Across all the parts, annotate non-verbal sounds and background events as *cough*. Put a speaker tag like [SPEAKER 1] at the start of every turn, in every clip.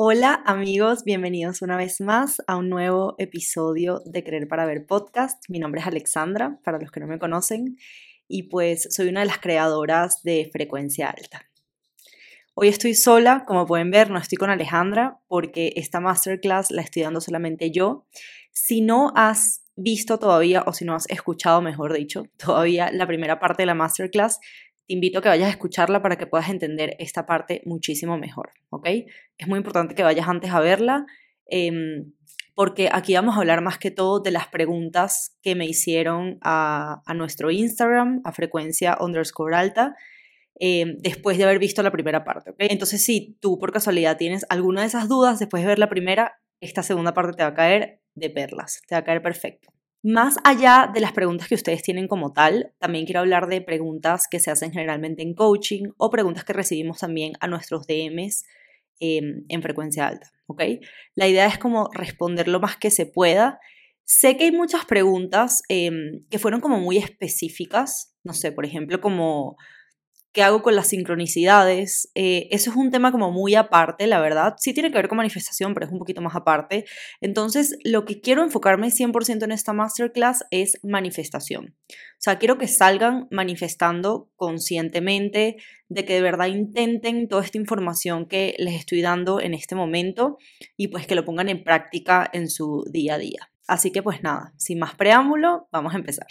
[SPEAKER 1] Hola amigos, bienvenidos una vez más a un nuevo episodio de Creer para Ver podcast. Mi nombre es Alexandra, para los que no me conocen, y pues soy una de las creadoras de Frecuencia Alta. Hoy estoy sola, como pueden ver, no estoy con Alejandra porque esta masterclass la estoy dando solamente yo. Si no has visto todavía, o si no has escuchado, mejor dicho, *laughs* todavía la primera parte de la masterclass, te invito a que vayas a escucharla para que puedas entender esta parte muchísimo mejor, ¿ok? Es muy importante que vayas antes a verla, em, porque aquí vamos a hablar más que todo de las preguntas que me hicieron a, nuestro Instagram, a frecuencia underscore alta, em, después de haber visto la primera parte. Entonces, si tú por casualidad tienes alguna de esas dudas después de ver la primera, esta segunda parte te va a caer de perlas, te va a caer perfecto. Más allá de las preguntas que ustedes tienen como tal, también quiero hablar de preguntas que se hacen generalmente en coaching o preguntas que recibimos también a nuestros DMs em, en frecuencia alta, ¿ok? La idea es como responder lo más que se pueda. Sé que hay muchas preguntas em, que fueron como muy específicas, no sé, por ejemplo, como qué hago con las sincronicidades. Eh, eso es un tema como muy aparte, la verdad. Sí tiene que ver con manifestación, pero es un poquito más aparte. Entonces, lo que quiero enfocarme 100% en esta masterclass es manifestación. O sea, quiero que salgan manifestando conscientemente, de que de verdad intenten toda esta información que les estoy dando en este momento y pues que lo pongan en práctica en su día a día. Así que pues nada, sin más preámbulo, vamos a empezar.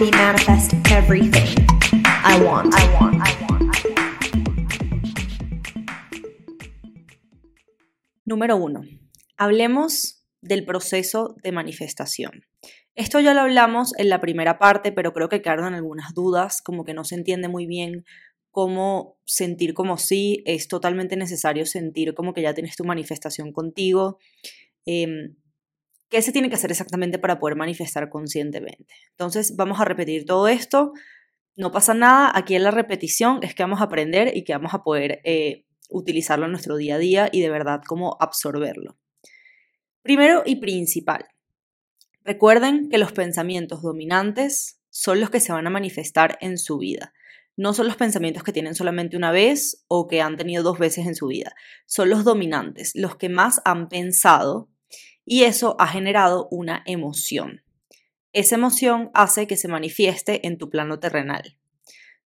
[SPEAKER 1] Me manifest everything I want. I want. I want. Número uno. Hablemos del proceso de manifestación. Esto ya lo hablamos en la primera parte, pero creo que quedaron algunas dudas, como que no se entiende muy bien cómo sentir como si es totalmente necesario sentir como que ya tienes tu manifestación contigo. Em, ¿Qué se tiene que hacer exactamente para poder manifestar conscientemente? Entonces vamos a repetir todo esto. No pasa nada, aquí en la repetición es que vamos a aprender y que vamos a poder eh, utilizarlo en nuestro día a día y de verdad cómo absorberlo. Primero y principal, recuerden que los pensamientos dominantes son los que se van a manifestar en su vida. No son los pensamientos que tienen solamente una vez o que han tenido dos veces en su vida. Son los dominantes, los que más han pensado y eso ha generado una emoción. Esa emoción hace que se manifieste en tu plano terrenal.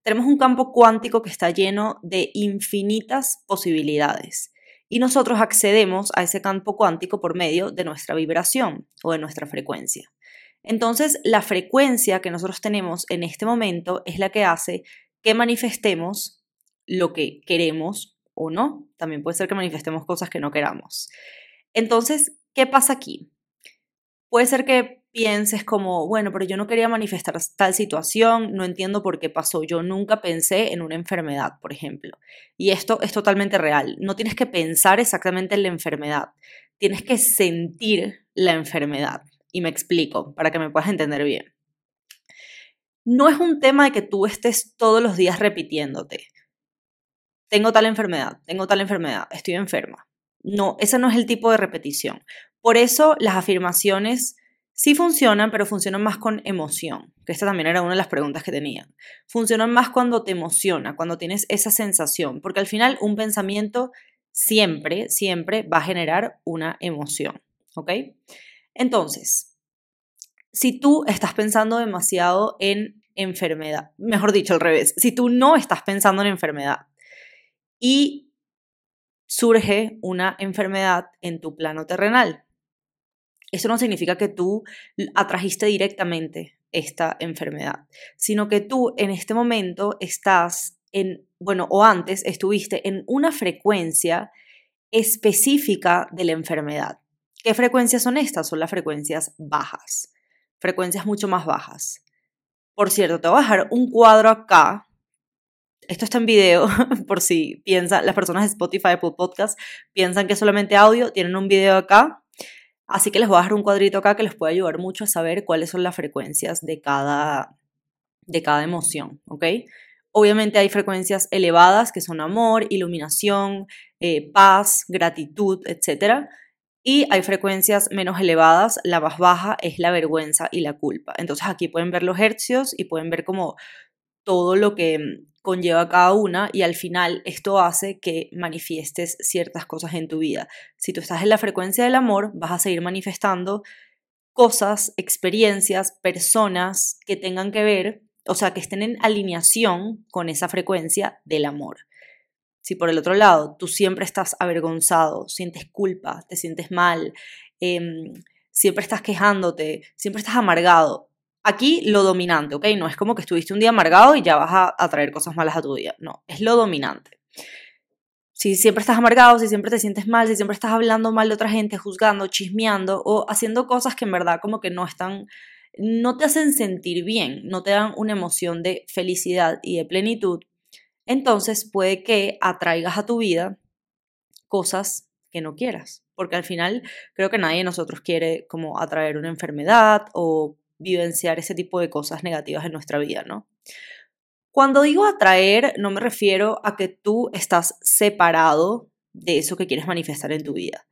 [SPEAKER 1] Tenemos un campo cuántico que está lleno de infinitas posibilidades y nosotros accedemos a ese campo cuántico por medio de nuestra vibración o de nuestra frecuencia. Entonces, la frecuencia que nosotros tenemos en este momento es la que hace que manifestemos lo que queremos o no. También puede ser que manifestemos cosas que no queramos. Entonces, ¿Qué pasa aquí? Puede ser que pienses como, bueno, pero yo no quería manifestar tal situación, no entiendo por qué pasó, yo nunca pensé en una enfermedad, por ejemplo. Y esto es totalmente real. No tienes que pensar exactamente en la enfermedad, tienes que sentir la enfermedad. Y me explico, para que me puedas entender bien. No es un tema de que tú estés todos los días repitiéndote. Tengo tal enfermedad, tengo tal enfermedad, estoy enferma. No, ese no es el tipo de repetición. Por eso las afirmaciones sí funcionan, pero funcionan más con emoción, que esta también era una de las preguntas que tenía. Funcionan más cuando te emociona, cuando tienes esa sensación, porque al final un pensamiento siempre, siempre va a generar una emoción, ¿ok? Entonces, si tú estás pensando demasiado en enfermedad, mejor dicho al revés, si tú no estás pensando en enfermedad y surge una enfermedad en tu plano terrenal. Eso no significa que tú atrajiste directamente esta enfermedad, sino que tú en este momento estás en, bueno, o antes estuviste en una frecuencia específica de la enfermedad. ¿Qué frecuencias son estas? Son las frecuencias bajas, frecuencias mucho más bajas. Por cierto, te voy a dejar un cuadro acá esto está en video, *laughs* por si piensa, las personas de Spotify, Apple Podcast, piensan que es solamente audio, tienen un video acá. Así que les voy a dejar un cuadrito acá que les puede ayudar mucho a saber cuáles son las frecuencias de cada, de cada emoción, ¿ok? Obviamente hay frecuencias elevadas que son amor, iluminación, eh, paz, gratitud, etc. Y hay frecuencias menos elevadas, la más baja es la vergüenza y la culpa. Entonces aquí pueden ver los hercios y pueden ver como todo lo que conlleva cada una y al final esto hace que manifiestes ciertas cosas en tu vida. Si tú estás en la frecuencia del amor, vas a seguir manifestando cosas, experiencias, personas que tengan que ver o sea, que estén en alineación con esa frecuencia del amor. Si por el otro lado tú siempre estás avergonzado, sientes culpa, te sientes mal, em, siempre estás quejándote, siempre estás amargado, aquí lo dominante, ¿ok? No es como que estuviste un día amargado y ya vas a, a traer cosas malas a tu día, no, es lo dominante. Si siempre estás amargado, si siempre te sientes mal, si siempre estás hablando mal de otra gente, juzgando, chismeando o haciendo cosas que en verdad como que no están no te hacen sentir bien, no te dan una emoción de felicidad y de plenitud, entonces puede que atraigas a tu vida cosas que no quieras, porque al final creo que nadie de nosotros quiere como atraer una enfermedad o vivenciar ese tipo de cosas negativas en nuestra vida, ¿no? Cuando digo atraer, no me refiero a que tú estás separado de eso que quieres manifestar en tu vida.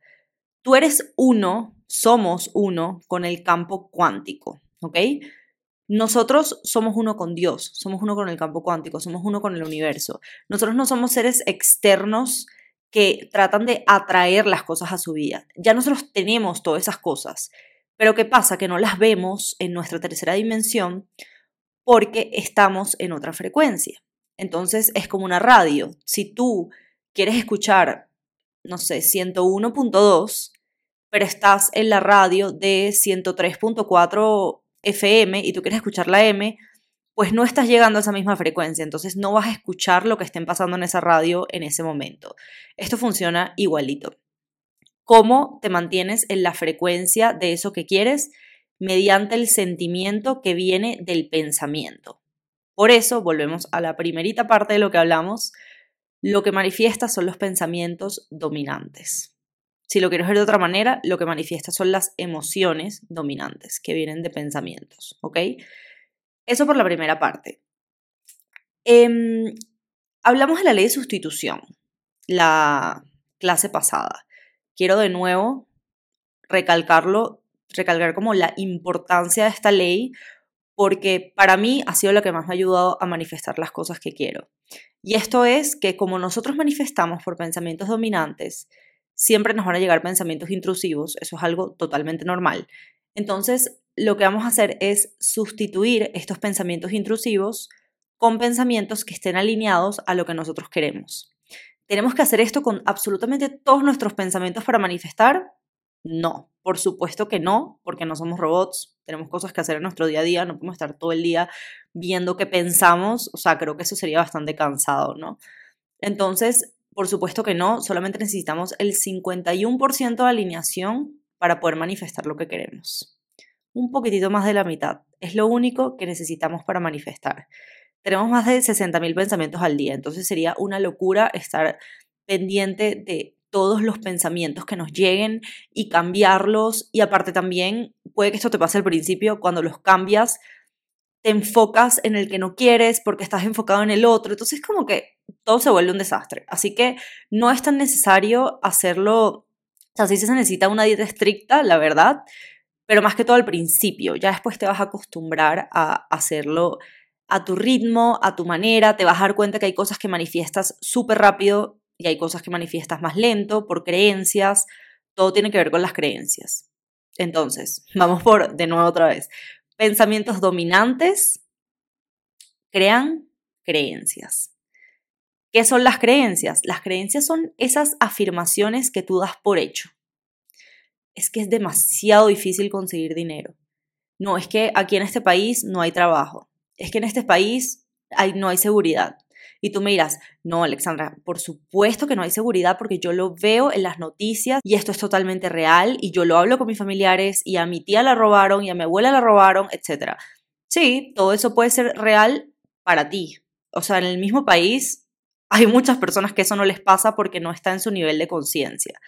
[SPEAKER 1] Tú eres uno, somos uno con el campo cuántico. ¿ok? Nosotros somos uno con Dios, somos uno con el campo cuántico, somos uno con el universo. Nosotros no somos seres externos que tratan de atraer las cosas a su vida. Ya nosotros tenemos todas esas cosas, pero ¿qué pasa? Que no las vemos en nuestra tercera dimensión porque estamos en otra frecuencia. Entonces es como una radio. Si tú quieres escuchar, no sé, 101.2, pero estás en la radio de 103.4 FM y tú quieres escuchar la M, pues no estás llegando a esa misma frecuencia, entonces no vas a escuchar lo que estén pasando en esa radio en ese momento. Esto funciona igualito. ¿Cómo te mantienes en la frecuencia de eso que quieres? Mediante el sentimiento que viene del pensamiento. Por eso, volvemos a la primerita parte de lo que hablamos, lo que manifiesta son los pensamientos dominantes. Si lo quieres ver de otra manera, lo que manifiesta son las emociones dominantes que vienen de pensamientos, ¿ok? Eso por la primera parte. Em, hablamos de la ley de sustitución, la clase pasada. Quiero de nuevo recalcarlo, recalcar como la importancia de esta ley, porque para mí ha sido lo que más me ha ayudado a manifestar las cosas que quiero. Y esto es que como nosotros manifestamos por pensamientos dominantes, siempre nos van a llegar pensamientos intrusivos, eso es algo totalmente normal. Entonces, lo que vamos a hacer es sustituir estos pensamientos intrusivos con pensamientos que estén alineados a lo que nosotros queremos. ¿Tenemos que hacer esto con absolutamente todos nuestros pensamientos para manifestar? No, por supuesto que no, porque no somos robots, tenemos cosas que hacer en nuestro día a día, no podemos estar todo el día viendo qué pensamos, o sea, creo que eso sería bastante cansado, ¿no? Entonces, por supuesto que no, solamente necesitamos el 51% de alineación para poder manifestar lo que queremos. Un poquitito más de la mitad. Es lo único que necesitamos para manifestar. Tenemos más de 60.000 pensamientos al día, entonces sería una locura estar pendiente de todos los pensamientos que nos lleguen y cambiarlos. Y aparte también, puede que esto te pase al principio, cuando los cambias, te enfocas en el que no quieres porque estás enfocado en el otro. Entonces como que todo se vuelve un desastre. Así que no es tan necesario hacerlo, o sea, sí se necesita una dieta estricta, la verdad, pero más que todo al principio. Ya después te vas a acostumbrar a hacerlo a tu ritmo, a tu manera, te vas a dar cuenta que hay cosas que manifiestas súper rápido y hay cosas que manifiestas más lento, por creencias, todo tiene que ver con las creencias. Entonces, *laughs* vamos por de nuevo otra vez. Pensamientos dominantes crean creencias. ¿Qué son las creencias? Las creencias son esas afirmaciones que tú das por hecho. Es que es demasiado difícil conseguir dinero. No, es que aquí en este país no hay trabajo. Es que en este país no hay seguridad. Y tú me dirás, no, Alexandra, por supuesto que no hay seguridad porque yo lo veo en las noticias y esto es totalmente real y yo lo hablo con mis familiares y a mi tía la robaron y a mi abuela la robaron, etc. Sí, todo eso puede ser real para ti. O sea, en el mismo país hay muchas personas que eso no les pasa porque no está en su nivel de conciencia.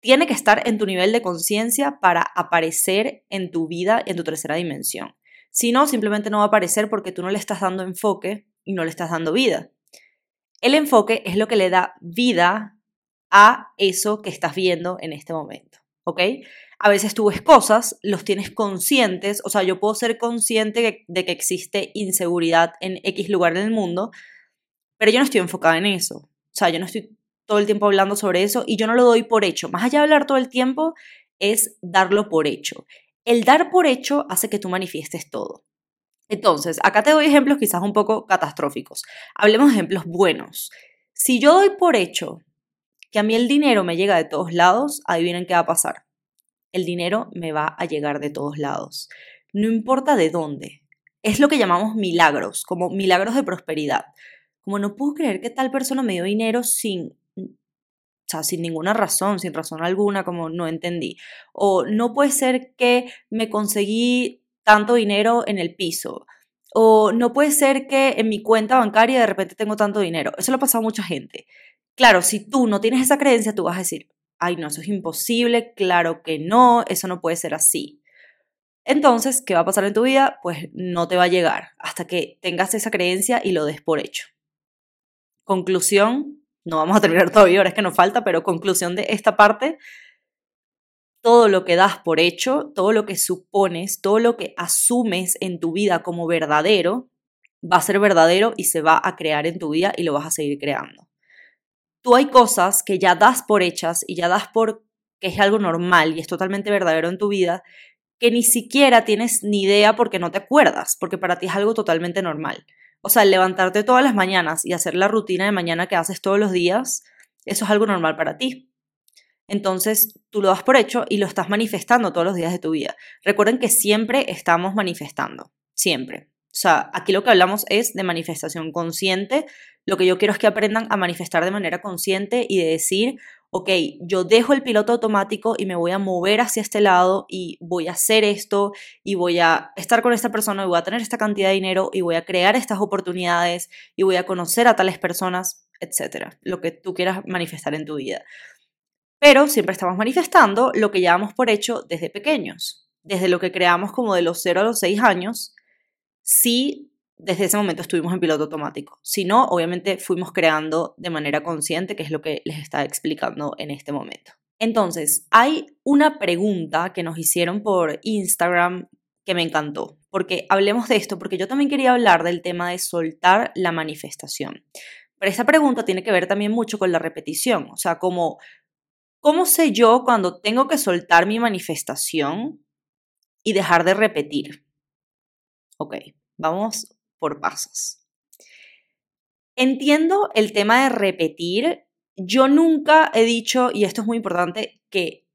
[SPEAKER 1] Tiene que estar en tu nivel de conciencia para aparecer en tu vida en tu tercera dimensión. Si no, simplemente no va a aparecer porque tú no le estás dando enfoque y no le estás dando vida. El enfoque es lo que le da vida a eso que estás viendo en este momento, ¿ok? A veces tú ves cosas, los tienes conscientes, o sea, yo puedo ser consciente de que existe inseguridad en X lugar del mundo, pero yo no estoy enfocada en eso. O sea, yo no estoy todo el tiempo hablando sobre eso y yo no lo doy por hecho. Más allá de hablar todo el tiempo, es darlo por hecho. El dar por hecho hace que tú manifiestes todo. Entonces, acá te doy ejemplos quizás un poco catastróficos. Hablemos de ejemplos buenos. Si yo doy por hecho que a mí el dinero me llega de todos lados, adivinen qué va a pasar. El dinero me va a llegar de todos lados. No importa de dónde. Es lo que llamamos milagros, como milagros de prosperidad. Como no puedo creer que tal persona me dio dinero sin, sea, sin ninguna razón, sin razón alguna, como no entendí. O no puede ser que me conseguí tanto dinero en el piso. O no puede ser que en mi cuenta bancaria de repente tengo tanto dinero. Eso lo ha pasado a mucha gente. Claro, si tú no tienes esa creencia, tú vas a decir, ay, no, eso es imposible, claro que no, eso no puede ser así. Entonces, ¿qué va a pasar en tu vida? Pues no te va a llegar hasta que tengas esa creencia y lo des por hecho. Conclusión, no vamos a terminar todavía, ahora es que nos falta, pero conclusión de esta parte, todo lo que das por hecho, todo lo que supones, todo lo que asumes en tu vida como verdadero, va a ser verdadero y se va a crear en tu vida y lo vas a seguir creando. Tú hay cosas que ya das por hechas y ya das por que es algo normal y es totalmente verdadero en tu vida, que ni siquiera tienes ni idea porque no te acuerdas, porque para ti es algo totalmente normal. O sea, levantarte todas las mañanas y hacer la rutina de mañana que haces todos los días, eso es algo normal para ti. Entonces tú lo das por hecho y lo estás manifestando todos los días de tu vida. Recuerden que siempre estamos manifestando, siempre. O sea, aquí lo que hablamos es de manifestación consciente. Lo que yo quiero es que aprendan a manifestar de manera consciente y de decir, ok, yo dejo el piloto automático y me voy a mover hacia este lado y voy a hacer esto y voy a estar con esta persona y voy a tener esta cantidad de dinero y voy a crear estas oportunidades y voy a conocer a tales personas, etcétera. Lo que tú quieras manifestar en tu vida. Pero siempre estamos manifestando lo que llevamos por hecho desde pequeños, desde lo que creamos como de los 0 a los 6 años, si desde ese momento estuvimos en piloto automático. Si no, obviamente fuimos creando de manera consciente, que es lo que les estaba explicando en este momento. Entonces, hay una pregunta que nos hicieron por Instagram que me encantó, porque hablemos de esto, porque yo también quería hablar del tema de soltar la manifestación. Pero esta pregunta tiene que ver también mucho con la repetición, o sea, ¿Cómo sé yo cuando tengo que soltar mi manifestación y dejar de repetir? Ok, vamos por pasos. Entiendo el tema de repetir. Yo nunca he dicho, y esto es muy importante, que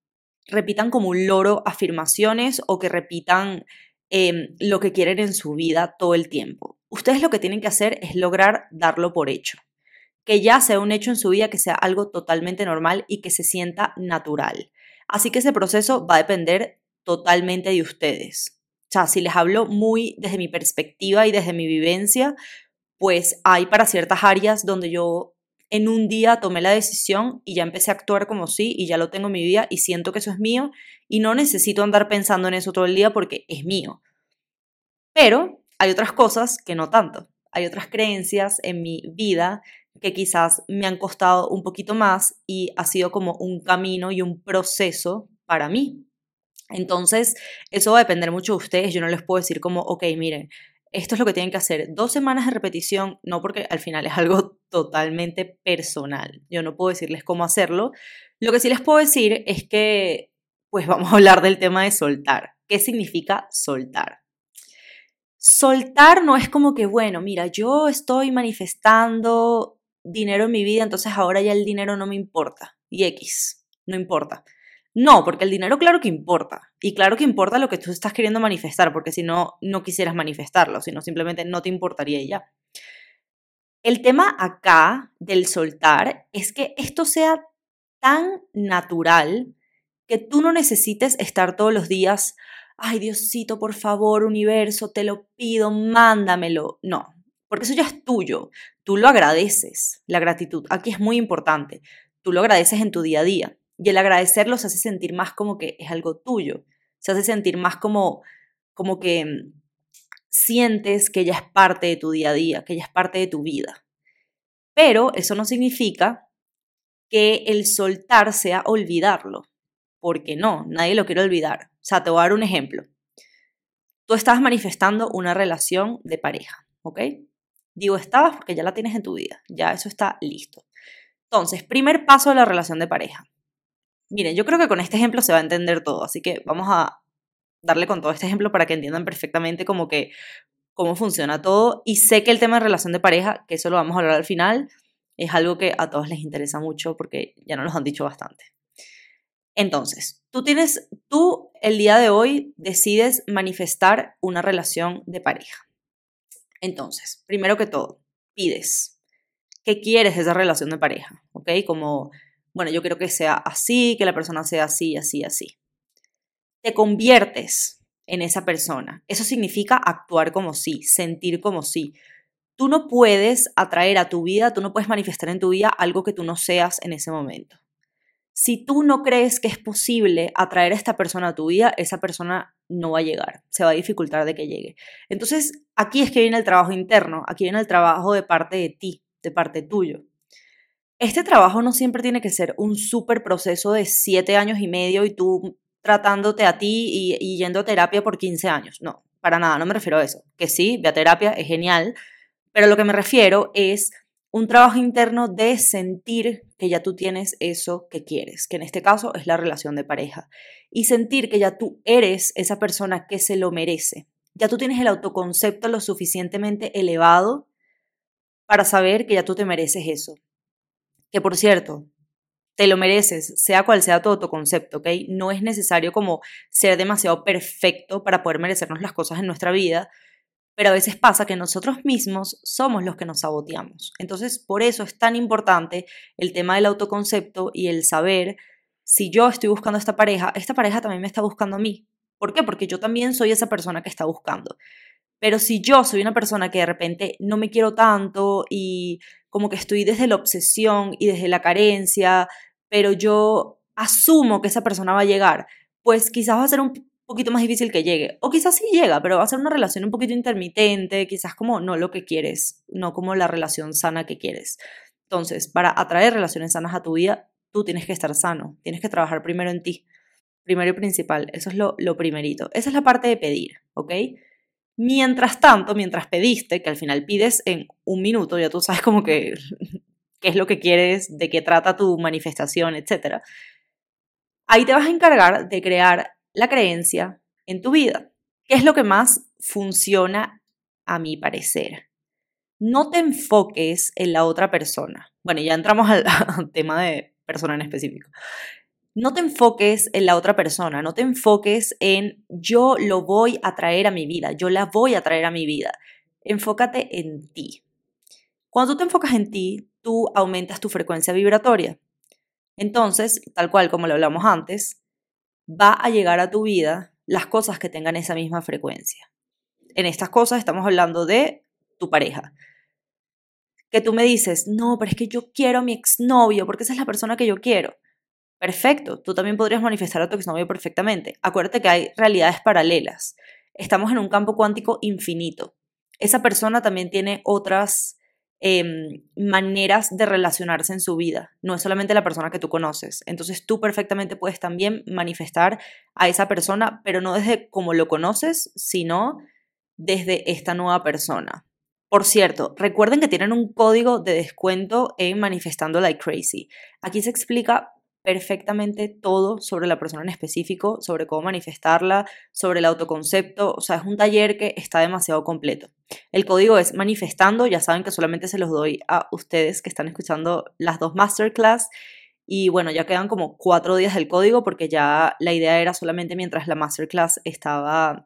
[SPEAKER 1] repitan como un loro afirmaciones o que repitan em, lo que quieren en su vida todo el tiempo. Ustedes lo que tienen que hacer es lograr darlo por hecho que ya sea un hecho en su vida que sea algo totalmente normal y que se sienta natural. Así que ese proceso va a depender totalmente de ustedes. Sea, si les hablo muy desde mi perspectiva y desde mi vivencia, pues hay para ciertas áreas donde yo en un día tomé la decisión y ya empecé a actuar como sí y ya lo tengo en mi vida y siento que eso es mío y no necesito andar pensando en eso todo el día porque es mío. Pero hay otras cosas que no tanto. Hay otras creencias en mi vida que quizás me han costado un poquito más y ha sido como un camino y un proceso para mí. Entonces, eso va a depender mucho de ustedes. Yo no les puedo decir como, ok, miren, esto es lo que tienen que hacer. Dos semanas de repetición, no porque al final es algo *laughs* totalmente personal. Yo no puedo decirles cómo hacerlo. Lo que sí les puedo decir es que, pues *laughs* vamos a hablar del tema de soltar. ¿Qué significa soltar? Soltar no es como que, bueno, mira, yo estoy manifestando dinero en mi vida, entonces ahora ya el dinero no me importa. Y X, no importa. No, porque el dinero claro que importa. Y claro que importa lo que tú estás queriendo manifestar, porque si no, no quisieras manifestarlo, sino simplemente no te importaría ya. El tema acá del soltar es que esto sea tan natural que tú no necesites estar todos los días, ay Diosito, por favor, universo, te lo pido, mándamelo. No, porque eso ya es tuyo. Tú lo agradeces, la gratitud. Aquí es muy importante. Tú lo agradeces en tu día a día. Y el agradecerlo se hace sentir más como que es algo tuyo. Se hace sentir más como, como que mm, sientes que ella es parte de tu día a día, que ella es parte de tu vida. Pero eso no significa que el soltar sea olvidarlo, porque no, nadie lo quiere olvidar. O sea, te voy a dar un ejemplo. Tú estás manifestando una relación de pareja, ¿ok? Digo estabas porque ya la tienes en tu vida, ya eso está listo. Entonces, primer paso de la relación de pareja. Miren, yo creo que con este ejemplo se va a entender todo, así que vamos a darle con todo este ejemplo para que entiendan perfectamente como que cómo funciona todo. Y sé que el tema de relación de pareja, que eso lo vamos a hablar al final, es algo que a todos les interesa mucho porque ya nos lo han dicho bastante. Entonces, tú tienes, tú el día de hoy decides manifestar una relación de pareja. Entonces, primero que todo, pides. ¿Qué quieres esa relación de pareja? ¿Ok? Como, bueno, yo quiero que sea así, que la persona sea así, así, así. Te conviertes en esa persona. Eso significa actuar como sí, sentir como sí. Tú no puedes atraer a tu vida, tú no puedes manifestar en tu vida algo que tú no seas en ese momento si tú no crees que es posible atraer a esta persona a tu vida, esa persona no va a llegar, se va a dificultar de que llegue. Entonces, aquí es que viene el trabajo interno, aquí viene el trabajo de parte de ti, de parte tuyo. Este trabajo no siempre tiene que ser un súper proceso de siete años y medio y tú tratándote a ti y, y, yendo a terapia por 15 años. No, para nada, no me refiero a eso. Que sí, ve a terapia, es genial, pero lo que me refiero es un trabajo interno de sentir que ya tú tienes eso que quieres, que en este caso es la relación de pareja, y sentir que ya tú eres esa persona que se lo merece. Ya tú tienes el autoconcepto lo suficientemente elevado para saber que ya tú te mereces eso. Que por cierto, te lo mereces, sea cual sea tu autoconcepto, ¿ok? No es necesario como ser demasiado perfecto para poder merecernos las cosas en nuestra vida, pero a veces pasa que nosotros mismos somos los que nos saboteamos. Entonces, por eso es tan importante el tema del autoconcepto y el saber si yo estoy buscando a esta pareja, esta pareja también me está buscando a mí. ¿Por qué? Porque yo también soy esa persona que está buscando. Pero si yo soy una persona que de repente no me quiero tanto y como que estoy desde la obsesión y desde la carencia, pero yo asumo que esa persona va a llegar, pues quizás va a ser un poquito más difícil que llegue. O quizás sí llega, pero va a ser una relación un poquito intermitente, quizás como no lo que quieres, no como la relación sana que quieres. Entonces, para atraer relaciones sanas a tu vida, tú tienes que estar sano, tienes que trabajar primero en ti. Primero y principal, eso es lo, lo primerito. Esa es la parte de pedir, ¿ok? Mientras tanto, mientras pediste, que al final pides en un minuto, ya tú sabes como que *laughs* qué es lo que quieres, de qué trata tu manifestación, etc. Ahí te vas a encargar de crear la creencia en tu vida. ¿Qué es lo que más funciona a mi parecer? No te enfoques en la otra persona. Bueno, ya entramos al, *laughs* tema de persona en específico. No te enfoques en la otra persona, no te enfoques en yo lo voy a traer a mi vida, yo la voy a traer a mi vida. Enfócate en ti. Cuando tú te enfocas en ti, tú aumentas tu frecuencia vibratoria. Entonces, tal cual como lo hablamos antes, va a llegar a tu vida las cosas que tengan esa misma frecuencia. En estas cosas estamos hablando de tu pareja. Que tú me dices, no, pero es que yo quiero a mi exnovio porque esa es la persona que yo quiero. Perfecto, tú también podrías manifestar a tu exnovio perfectamente. Acuérdate que hay realidades paralelas. Estamos en un campo cuántico infinito. Esa persona también tiene otras Em, maneras de relacionarse en su vida, no es solamente la persona que tú conoces. Entonces tú perfectamente puedes también manifestar a esa persona, pero no desde como lo conoces, sino desde esta nueva persona. Por cierto, recuerden que tienen un código de descuento en Manifestando Like Crazy. Aquí se explica perfectamente todo sobre la persona en específico, sobre cómo manifestarla, sobre el autoconcepto. O sea, es un taller que está demasiado completo. El código es manifestando, ya saben que solamente se los doy a ustedes que están escuchando las dos masterclass. Y bueno, ya quedan como cuatro días del código porque ya la idea era solamente mientras la masterclass estaba,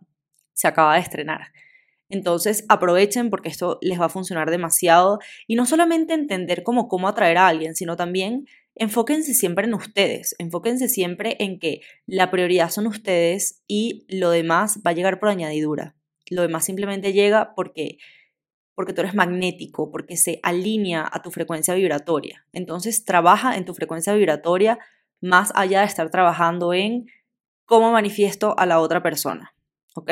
[SPEAKER 1] se acaba de estrenar. Entonces aprovechen porque esto les va a funcionar demasiado y no solamente entender cómo, cómo atraer a alguien, sino también enfóquense siempre en ustedes, enfóquense siempre en que la prioridad son ustedes y lo demás va a llegar por añadidura. Lo demás simplemente llega porque porque tú eres magnético, porque se alinea a tu frecuencia vibratoria. Entonces, trabaja en tu frecuencia vibratoria más allá de estar trabajando en cómo manifiesto a la otra persona, ¿ok?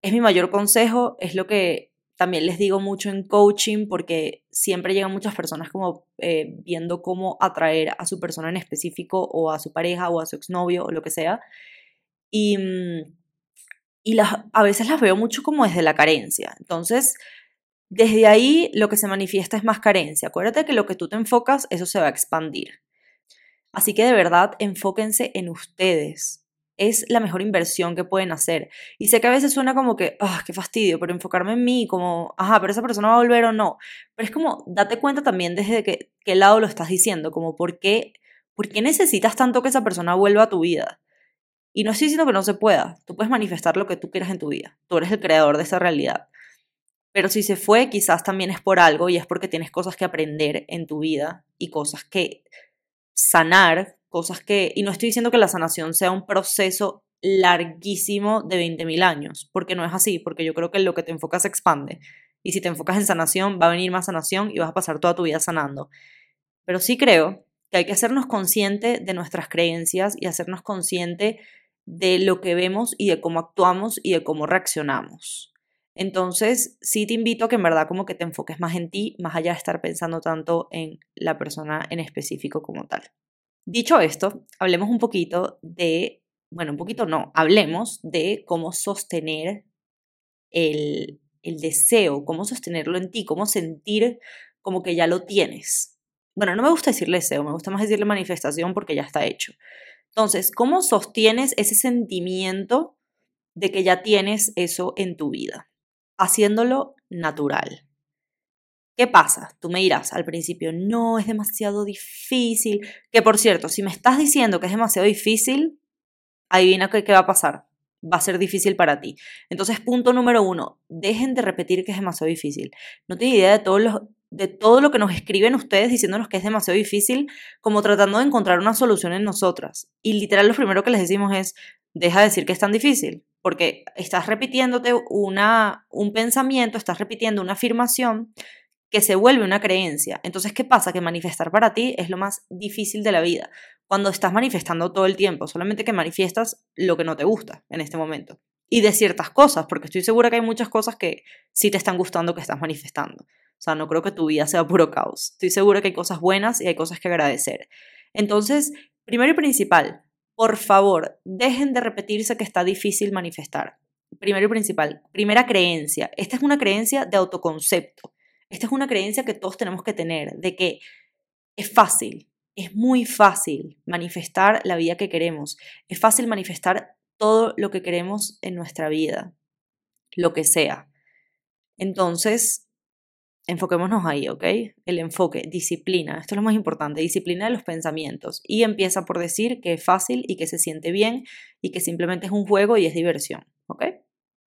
[SPEAKER 1] Es mi mayor consejo, es lo que también les digo mucho en coaching porque siempre llegan muchas personas como eh, viendo cómo atraer a su persona en específico o a su pareja o a su exnovio o lo que sea. Y, mm, y las, a veces las veo mucho como desde la carencia. Entonces, desde ahí lo que se manifiesta es más carencia. Acuérdate que lo que tú te enfocas, eso se va a expandir. Así que de verdad, enfóquense en ustedes es la mejor inversión que pueden hacer. Y sé que a veces suena como que, ah, qué fastidio, pero enfocarme en mí, como, ajá, pero esa persona va a volver o no. Pero es como, date cuenta también desde que, qué lado lo estás diciendo, como, ¿por qué, ¿por qué necesitas tanto que esa persona vuelva a tu vida? Y no estoy diciendo que no se pueda, tú puedes manifestar lo que tú quieras en tu vida, tú eres el creador de esa realidad. Pero si se fue, quizás también es por algo y es porque tienes cosas que aprender en tu vida y cosas que sanar cosas que, y no estoy diciendo que la sanación sea un proceso larguísimo de 20.000 años, porque no es así, porque yo creo que lo que te enfocas se expande. Y si te enfocas en sanación, va a venir más sanación y vas a pasar toda tu vida sanando. Pero sí creo que hay que hacernos consciente de nuestras creencias y hacernos consciente de lo que vemos y de cómo actuamos y de cómo reaccionamos. Entonces, sí te invito a que en verdad como que te enfoques más en ti, más allá de estar pensando tanto en la persona en específico como tal. Dicho esto, hablemos un poquito de, bueno, un poquito no, hablemos de cómo sostener el, el deseo, cómo sostenerlo en ti, cómo sentir como que ya lo tienes. Bueno, no me gusta decirle deseo, me gusta más decirle manifestación porque ya está hecho. Entonces, ¿cómo sostienes ese sentimiento de que ya tienes eso en tu vida? Haciéndolo natural. ¿Qué pasa? Tú me dirás al principio, no, es demasiado difícil. Que por cierto, si me estás diciendo que es demasiado difícil, adivina qué, va a pasar. Va a ser difícil para ti. Entonces, punto número uno, dejen de repetir que es demasiado difícil. No tienen idea de, de todo lo que nos escriben ustedes diciéndonos que es demasiado difícil, como tratando de encontrar una solución en nosotras. Y literal, lo primero que les decimos es, deja de decir que es tan difícil, porque estás repitiéndote una, un pensamiento, estás repitiendo una afirmación que se vuelve una creencia. Entonces, ¿qué pasa? Que manifestar para ti es lo más difícil de la vida. Cuando estás manifestando todo el tiempo, solamente que manifiestas lo que no te gusta en este momento. Y de ciertas cosas, porque estoy segura que hay muchas cosas que sí te están gustando que estás manifestando. O sea, no creo que tu vida sea puro caos. Estoy segura que hay cosas buenas y hay cosas que agradecer. Entonces, primero y principal, por favor, dejen de repetirse que está difícil manifestar. Primero y principal, primera creencia. Esta es una creencia de autoconcepto. Esta es una creencia que todos tenemos que tener, de que es fácil, es muy fácil manifestar la vida que queremos, es fácil manifestar todo lo que queremos en nuestra vida, lo que sea. Entonces, enfoquémonos ahí, ¿ok? El enfoque, disciplina, esto es lo más importante, disciplina de los pensamientos. Y empieza por decir que es fácil y que se siente bien y que simplemente es un juego y es diversión, ¿ok?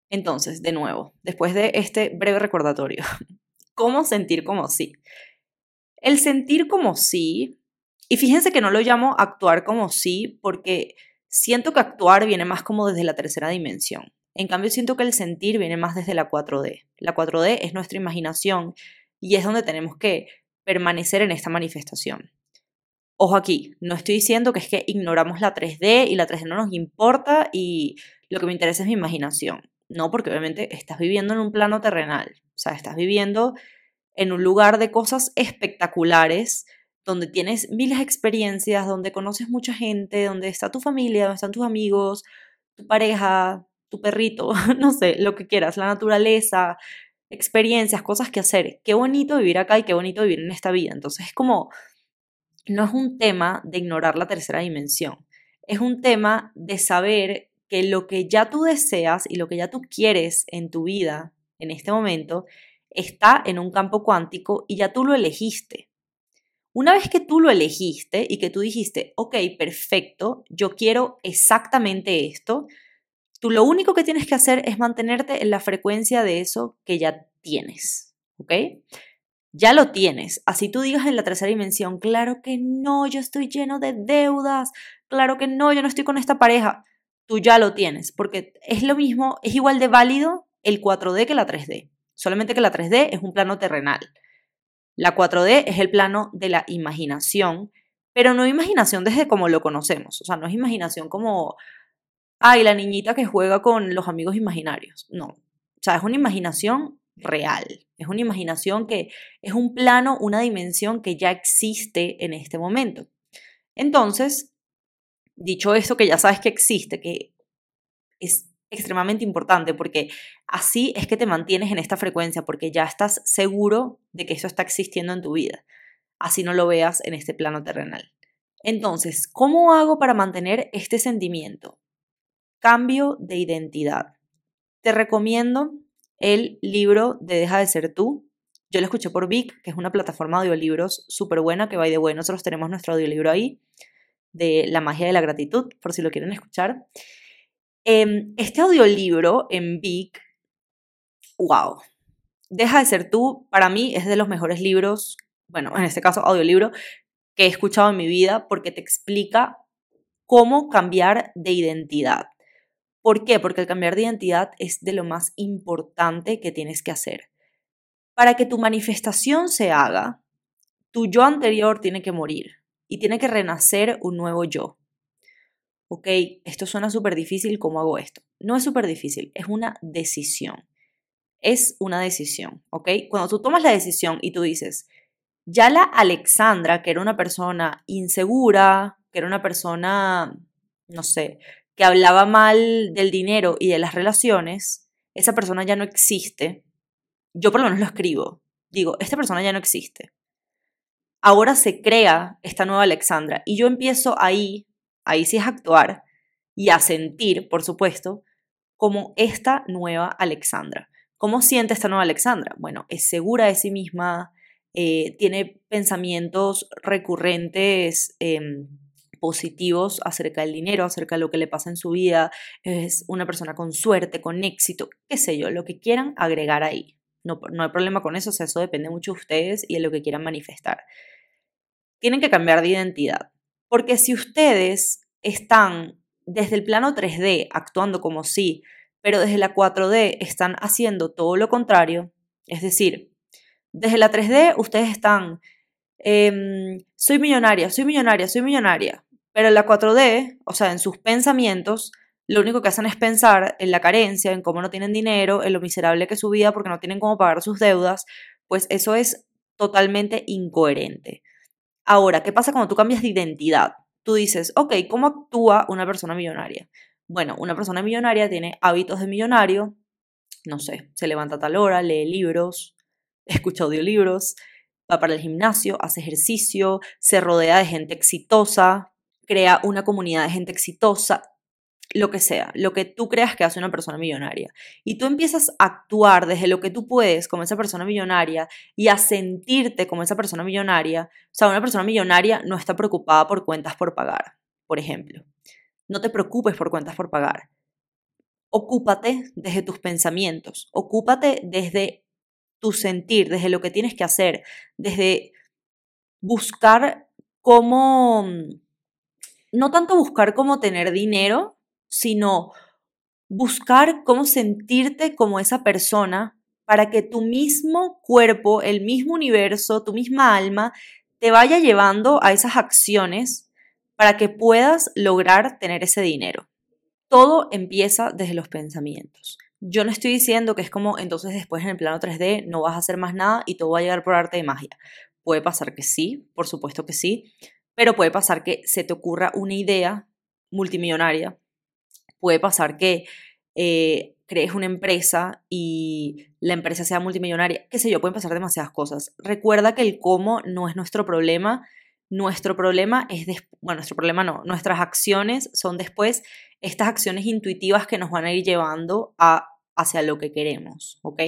[SPEAKER 1] Entonces, de nuevo, después de este breve recordatorio, *laughs* cómo sentir como sí. El sentir como sí, y fíjense que no lo llamo actuar como sí porque siento que actuar viene más como desde la tercera dimensión. En cambio, siento que el sentir viene más desde la 4D. La 4D es nuestra imaginación y es donde tenemos que permanecer en esta manifestación. Ojo aquí, no estoy diciendo que es que ignoramos la 3D y la 3D no nos importa y lo que me interesa es mi imaginación. No, porque obviamente estás viviendo en un plano terrenal. O sea, estás viviendo en un lugar de cosas espectaculares, donde tienes miles de experiencias, donde conoces mucha gente, donde está tu familia, donde están tus amigos, tu pareja, tu perrito, *laughs* no sé, lo que quieras, la naturaleza, experiencias, cosas que hacer. Qué bonito vivir acá y qué bonito vivir en esta vida. Entonces es como, no es un tema de ignorar la tercera dimensión, es un tema de saber que lo que ya tú deseas y lo que ya tú quieres en tu vida en este momento está en un campo cuántico y ya tú lo elegiste. Una vez que tú lo elegiste y que tú dijiste, ok, perfecto, yo quiero exactamente esto, tú lo único que tienes que hacer es mantenerte en la frecuencia de eso que ya tienes, ¿ok? Ya lo tienes. Así tú digas en la tercera dimensión, claro que no, yo estoy lleno de deudas, claro que no, yo no estoy con esta pareja. Tú ya lo tienes, porque es lo mismo, es igual de válido el 4D que la 3D, solamente que la 3D es un plano terrenal. La 4D es el plano de la imaginación, pero no imaginación desde como lo conocemos, o sea, no es imaginación como, ay, la niñita que juega con los amigos imaginarios, no, O sea, es una imaginación real. Es una imaginación que es un plano, una dimensión que ya existe en este momento. Entonces, dicho esto, que ya sabes que existe, que es extremadamente importante porque así es que te mantienes en esta frecuencia, porque ya estás seguro de que eso está existiendo en tu vida. Así no lo veas en este plano terrenal. Entonces, ¿cómo hago para mantener este sentimiento? Cambio de identidad. Te recomiendo el libro de Deja de ser tú. Yo lo escuché por Vic, que es una plataforma de audiolibros súper buena, que va de bueno, nosotros tenemos nuestro audiolibro ahí, de La magia de la gratitud, por si lo quieren escuchar. Em, este audiolibro en Vic, wow, Deja de ser tú, para mí es de los mejores libros, bueno, en este caso audiolibro, que he escuchado en mi vida porque te explica cómo cambiar de identidad. ¿Por qué? Porque el cambiar de identidad es de lo más importante que tienes que hacer. Para que tu manifestación se haga, tu yo anterior tiene que morir y tiene que renacer un nuevo yo. Ok, esto suena súper difícil, ¿cómo hago esto? No es súper difícil, es una decisión. Es una decisión, ¿ok? Cuando tú tomas la decisión y tú dices, ya la Alexandra, que era una persona insegura, que era una persona, no sé, que hablaba mal del dinero y de las relaciones, esa persona ya no existe. Yo por lo menos lo escribo. Digo, esta persona ya no existe. Ahora se crea esta nueva Alexandra y yo empiezo ahí, ahí sí es actuar y a sentir, por supuesto, como esta nueva Alexandra. ¿Cómo siente esta nueva Alexandra? Bueno, es segura de sí misma, eh, tiene pensamientos recurrentes. Em, positivos acerca del dinero, acerca de lo que le pasa en su vida, es una persona con suerte, con éxito, qué sé yo, lo que quieran agregar ahí. No, no hay problema con eso, o sea, eso depende mucho de ustedes y de lo que quieran manifestar. Tienen que cambiar de identidad, porque si ustedes están desde el plano 3D actuando como sí, pero desde la 4D están haciendo todo lo contrario, es decir, desde la 3D ustedes están, em, soy millonaria, soy millonaria, soy millonaria, pero la 4D, o sea, en sus pensamientos, lo único que hacen es pensar en la carencia, en cómo no tienen dinero, en lo miserable que es su vida porque no tienen cómo pagar sus deudas, pues eso es totalmente incoherente. Ahora, ¿qué pasa cuando tú cambias de identidad? Tú dices, ok, ¿cómo actúa una persona millonaria? Bueno, una persona millonaria tiene hábitos de millonario, no sé, se levanta a tal hora, lee libros, *laughs* escucha audiolibros, va para el gimnasio, hace ejercicio, se rodea de gente exitosa, crea una comunidad de gente exitosa, lo que sea, lo que tú creas que hace una persona millonaria. Y tú empiezas a actuar desde lo que tú puedes como esa persona millonaria y a sentirte como esa persona millonaria. O sea, una persona millonaria no está preocupada por cuentas por pagar, por ejemplo. No te preocupes por cuentas por pagar. Ocúpate desde tus pensamientos, ocúpate desde tu sentir, desde lo que tienes que hacer, desde buscar cómo no tanto buscar cómo tener dinero, sino buscar cómo sentirte como esa persona para que tu mismo cuerpo, el mismo universo, tu misma alma, te vaya llevando a esas acciones para que puedas lograr tener ese dinero. Todo empieza desde los pensamientos. Yo no estoy diciendo que es como entonces después en el plano 3D no vas a hacer más nada y todo va a llegar por arte de magia. Puede pasar que sí, por supuesto que sí, pero puede pasar que se te ocurra una idea multimillonaria, puede pasar que eh, crees una empresa y la empresa sea multimillonaria, qué sé yo, pueden pasar demasiadas cosas. Recuerda que el cómo no es nuestro problema, nuestro problema es, bueno, nuestro problema no, nuestras acciones son después estas acciones intuitivas que nos van a ir llevando a, hacia lo que queremos, ¿ok?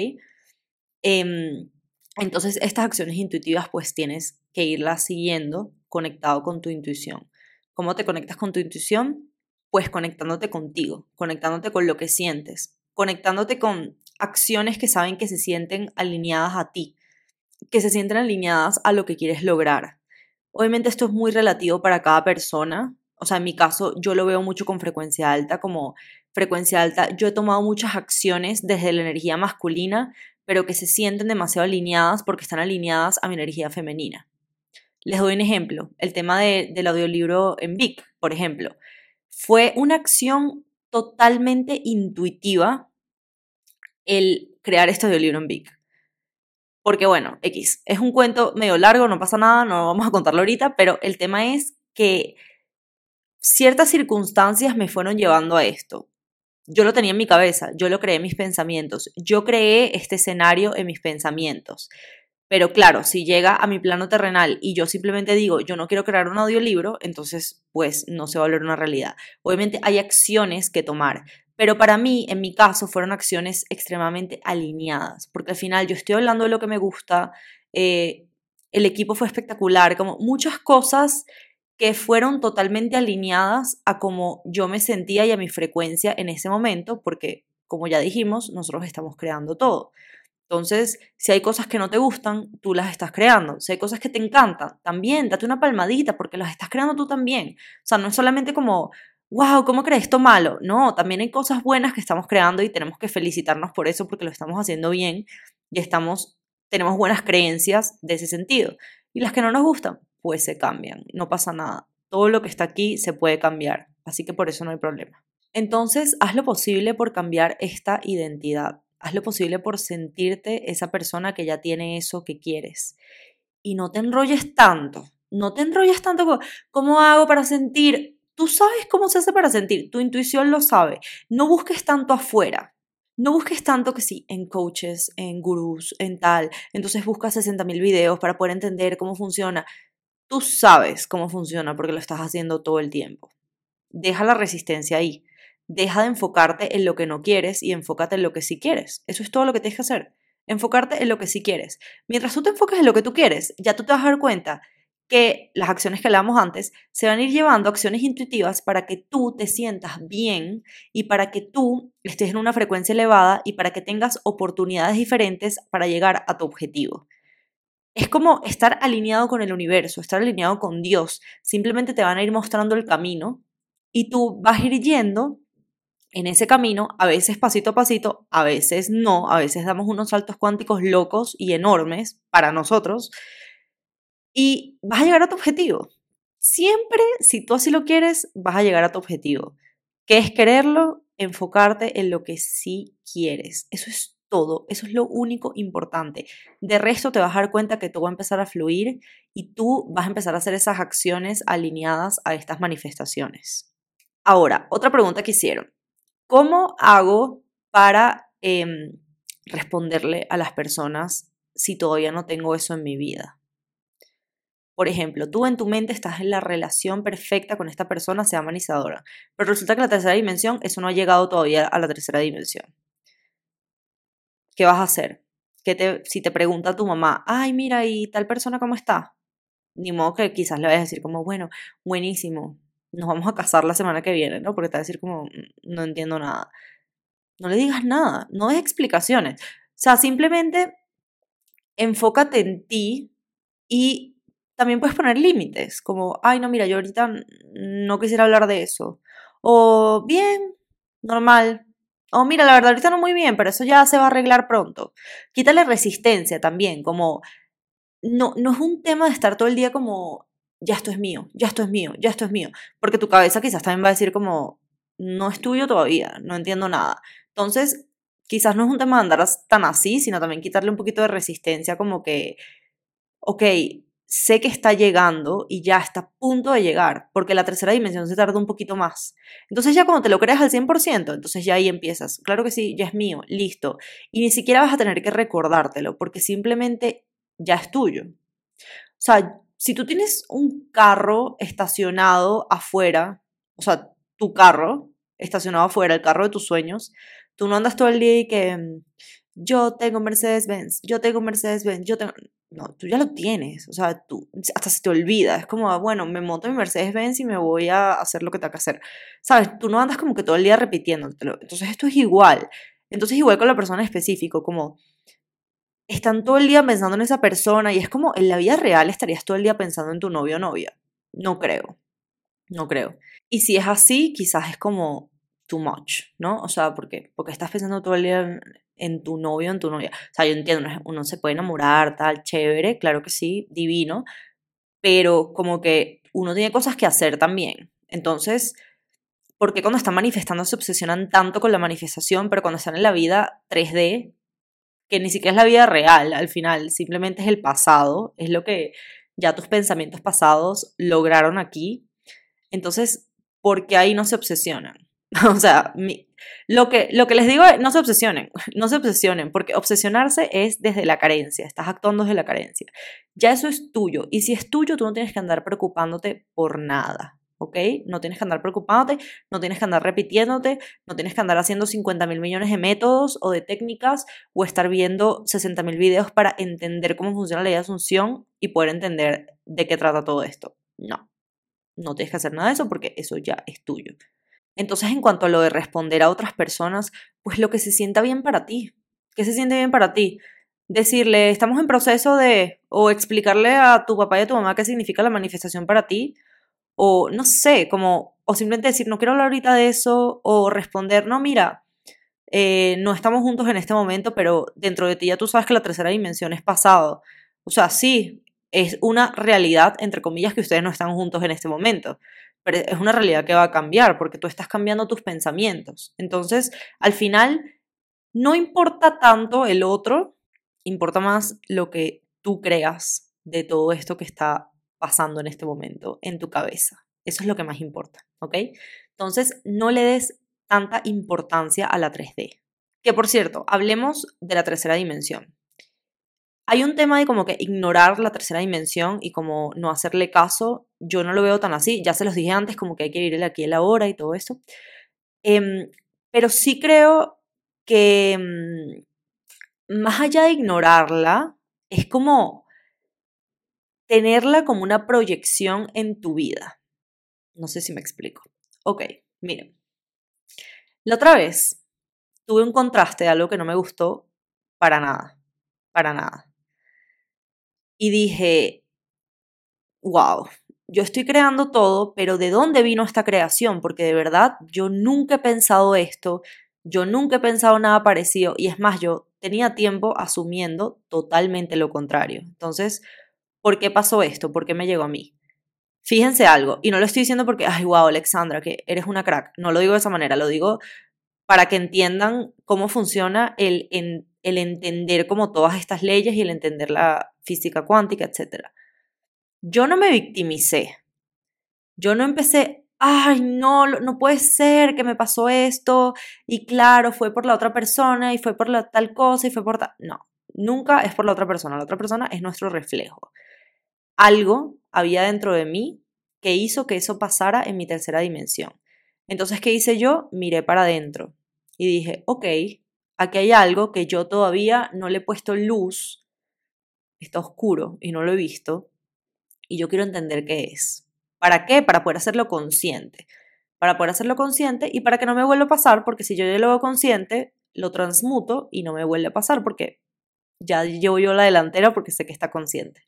[SPEAKER 1] Em, entonces, estas acciones intuitivas pues tienes que irlas siguiendo conectado con tu intuición. ¿Cómo te conectas con tu intuición? Pues conectándote contigo, conectándote con lo que sientes, conectándote con acciones que saben que se sienten alineadas a ti, que se sienten alineadas a lo que quieres lograr. Obviamente esto es muy relativo para cada persona. O sea, en mi caso yo lo veo mucho con frecuencia alta, como frecuencia alta. Yo he tomado muchas acciones desde la energía masculina, pero que se sienten demasiado alineadas porque están alineadas a mi energía femenina. Les doy un ejemplo, el tema del audiolibro en Vic, por ejemplo. Fue una acción totalmente intuitiva el crear este audiolibro en Vic. Porque bueno, X, es un cuento medio largo, no pasa nada, no vamos a contarlo ahorita, pero el tema es que ciertas circunstancias me fueron llevando a esto. Yo lo tenía en mi cabeza, yo lo creé en mis pensamientos, yo creé este escenario en mis pensamientos. Pero claro, si llega a mi plano terrenal y yo simplemente digo, yo no quiero crear un audiolibro, entonces pues no se va a volver una realidad. Obviamente hay acciones que tomar, pero para mí, en mi caso, fueron acciones extremadamente alineadas, porque al final yo estoy hablando de lo que me gusta, eh, el equipo fue espectacular, como muchas cosas que fueron totalmente alineadas a cómo yo me sentía y a mi frecuencia en ese momento, porque como ya dijimos, nosotros estamos creando todo. Entonces, si hay cosas que no te gustan, tú las estás creando. Si hay cosas que te encantan, también date una palmadita porque las estás creando tú también. O sea, no es solamente como, wow, ¿cómo crees esto malo? No, también hay cosas buenas que estamos creando y tenemos que felicitarnos por eso porque lo estamos haciendo bien y estamos, tenemos buenas creencias de ese sentido. Y las que no nos gustan, pues se cambian, no pasa nada. Todo lo que está aquí se puede cambiar, así que por eso no hay problema. Entonces, haz lo posible por cambiar esta identidad haz lo posible por sentirte esa persona que ya tiene eso que quieres. Y no te enrolles tanto, no te enrolles tanto como, ¿cómo hago para sentir? Tú sabes cómo se hace para sentir, tu intuición lo sabe. No busques tanto afuera. No busques tanto que sí, en coaches, en gurús, en tal. Entonces busca 60.000 videos para poder entender cómo funciona. Tú sabes cómo funciona porque lo estás haciendo todo el tiempo. Deja la resistencia ahí. Deja de enfocarte en lo que no quieres y enfócate en lo que sí quieres. Eso es todo lo que tienes que hacer. Enfocarte en lo que sí quieres. Mientras tú te enfoques en lo que tú quieres, ya tú te vas a dar cuenta que las acciones que hablamos antes se van a ir llevando acciones intuitivas para que tú te sientas bien y para que tú estés en una frecuencia elevada y para que tengas oportunidades diferentes para llegar a tu objetivo. Es como estar alineado con el universo, estar alineado con Dios. Simplemente te van a ir mostrando el camino y tú vas a ir yendo en ese camino, a veces pasito a pasito, a veces no, a veces damos unos saltos cuánticos locos y enormes para nosotros y vas a llegar a tu objetivo. Siempre, si tú así lo quieres, vas a llegar a tu objetivo. ¿Qué es quererlo? Enfocarte en lo que sí quieres. Eso es todo, eso es lo único importante. De resto te vas a dar cuenta que todo va a empezar a fluir y tú vas a empezar a hacer esas acciones alineadas a estas manifestaciones. Ahora, otra pregunta que hicieron. ¿Cómo hago para em, responderle a las personas si todavía no tengo eso en mi vida? Por ejemplo, tú en tu mente estás en la relación perfecta con esta persona, sea manizadora, pero resulta que la tercera dimensión, eso no ha llegado todavía a la tercera dimensión. ¿Qué vas a hacer? te, si te pregunta tu mamá, ay, mira, ¿y tal persona cómo está? Ni modo que quizás le vayas a decir como, bueno, buenísimo, nos vamos a casar la semana que viene, ¿no? Porque te va a decir como, mm, no entiendo nada. No le digas nada, no des explicaciones. O sea, simplemente enfócate en ti y también puedes poner límites, como, ay, no, mira, yo ahorita no quisiera hablar de eso. O bien, normal. O mira, la verdad, ahorita no muy bien, pero eso ya se va a arreglar pronto. Quítale resistencia también, como, no, no es un tema de estar todo el día como ya esto es mío, ya esto es mío, ya esto es mío. Porque tu cabeza quizás también va a decir como, no es tuyo todavía, no entiendo nada. Entonces, quizás no es un tema de andar tan así, sino también quitarle un poquito de resistencia como que, ok, sé que está llegando y ya está a punto de llegar, porque la tercera dimensión se tarda un poquito más. Entonces ya cuando te lo creas al 100%, entonces ya ahí empiezas. Claro que sí, ya es mío, listo. Y ni siquiera vas a tener que recordártelo, porque simplemente ya es tuyo. O sea, si tú tienes un carro estacionado afuera, o sea, tu carro estacionado afuera, el carro de tus sueños, tú no andas todo el día y que mm, yo tengo Mercedes-Benz, yo tengo Mercedes-Benz, yo tengo... No, tú ya lo tienes, o sea, tú hasta se te olvida, es como, bueno, me monto mi Mercedes-Benz y me voy a hacer lo que tengo que hacer. ¿Sabes? Tú no andas como que todo el día repitiéndotelo. Entonces esto es igual. Entonces igual con la persona específico, como están todo el día pensando en esa persona y es como en la vida real estarías todo el día pensando en tu novio o novia. No creo, no creo. Y si es así, quizás es como too much, ¿no? O sea, porque, porque estás pensando todo el día en, tu novio en tu novia. O sea, yo entiendo, uno se puede enamorar, tal, chévere, claro que sí, divino, pero como que uno tiene cosas que hacer también. Entonces, por qué cuando están manifestando se obsesionan tanto con la manifestación, pero cuando están en la vida 3D, que ni siquiera es la vida real al final, simplemente es el pasado, es lo que ya tus pensamientos pasados lograron aquí. Entonces, ¿por qué ahí no se obsesionan? *laughs* o sea, lo, que, lo que les digo es, no se obsesionen, *laughs* no se obsesionen, porque obsesionarse es desde la carencia, estás actuando desde la carencia. Ya eso es tuyo, y si es tuyo, tú no tienes que andar preocupándote por nada. ¿Ok? No tienes que andar preocupándote, no tienes que andar repitiéndote, no tienes que andar haciendo 50 mil millones de métodos o de técnicas o estar viendo 60 mil videos para entender cómo funciona la ley de asunción y poder entender de qué trata todo esto. No, no tienes que hacer nada de eso porque eso ya es tuyo. Entonces, en cuanto a lo de responder a otras personas, pues lo que se sienta bien para ti. ¿Qué se siente bien para ti? Decirle, estamos en proceso de, o explicarle a tu papá y a tu mamá qué significa la manifestación para ti, o no sé, como, o simplemente decir, no quiero hablar ahorita de eso, o responder, no, mira, eh, no estamos juntos en este momento, pero dentro de ti ya tú sabes que la tercera dimensión es pasado. O sea, sí, es una realidad, entre comillas, que ustedes no están juntos en este momento pero es una realidad que va a cambiar porque tú estás cambiando tus pensamientos. Entonces, al final, no importa tanto el otro, importa más lo que tú creas de todo esto que está pasando en este momento en tu cabeza. Eso es lo que más importa, ¿ok? Entonces, no le des tanta importancia a la 3D. Que por cierto, hablemos de la tercera dimensión. Hay un tema de como que ignorar la tercera dimensión y como no hacerle caso, yo no lo veo tan así, ya se los dije antes, como que hay que vivir aquí en la hora y todo eso. Em, pero sí creo que mm, más allá de ignorarla, es como tenerla como una proyección en tu vida. No sé si me explico. Ok, miren. La otra vez tuve un contraste de algo que no me gustó para nada, para nada y dije, wow, yo estoy creando todo, pero ¿de dónde vino esta creación? Porque de verdad yo nunca he pensado esto, yo nunca he pensado nada parecido y es más, yo tenía tiempo asumiendo totalmente lo contrario. Entonces, ¿por qué pasó esto? ¿Por qué me llegó a mí? Fíjense algo, y no lo estoy diciendo porque, ay, wow, Alexandra, que eres una crack. No lo digo de esa manera, lo digo para que entiendan cómo funciona el, el entender como todas estas leyes y el entender la física cuántica, etc. Yo no me victimicé. Yo no empecé, ay, no, no puede ser que me pasó esto y claro, fue por la otra persona y fue por la tal cosa y fue por tal... No, nunca es por la otra persona. La otra persona es nuestro reflejo. Algo había dentro de mí que hizo que eso pasara en mi tercera dimensión. Entonces, ¿qué hice yo? Miré para adentro y dije, ok, aquí hay algo que yo todavía no le he puesto luz, está oscuro y no lo he visto, y yo quiero entender qué es. ¿Para qué? Para poder hacerlo consciente. Para poder hacerlo consciente y para que no me vuelva a pasar, porque si yo ya lo hago consciente, lo transmuto y no me vuelve a pasar, porque ya llevo yo la delantera porque sé que está consciente.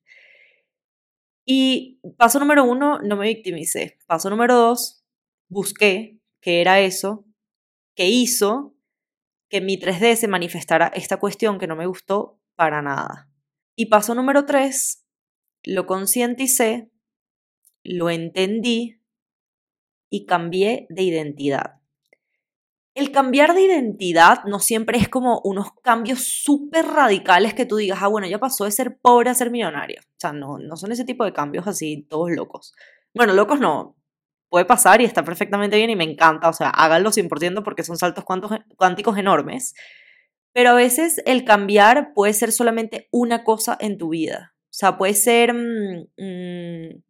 [SPEAKER 1] Y paso número uno, no me victimicé. Paso número dos, busqué qué era eso, qué hizo que mi 3D se manifestara esta cuestión que no me gustó para nada. Y paso número 3, lo concienticé, lo entendí y cambié de identidad. El cambiar de identidad no siempre es como unos cambios súper radicales que tú digas, ah, bueno, ya pasó de ser pobre a ser millonario. O sea, no, no son ese tipo de cambios así, todos locos. Bueno, locos no, puede pasar y está perfectamente bien y me encanta, o sea, háganlo 100% porque son saltos cuánticos enormes, pero a veces el cambiar puede ser solamente una cosa en tu vida, o sea, puede ser mm, mm,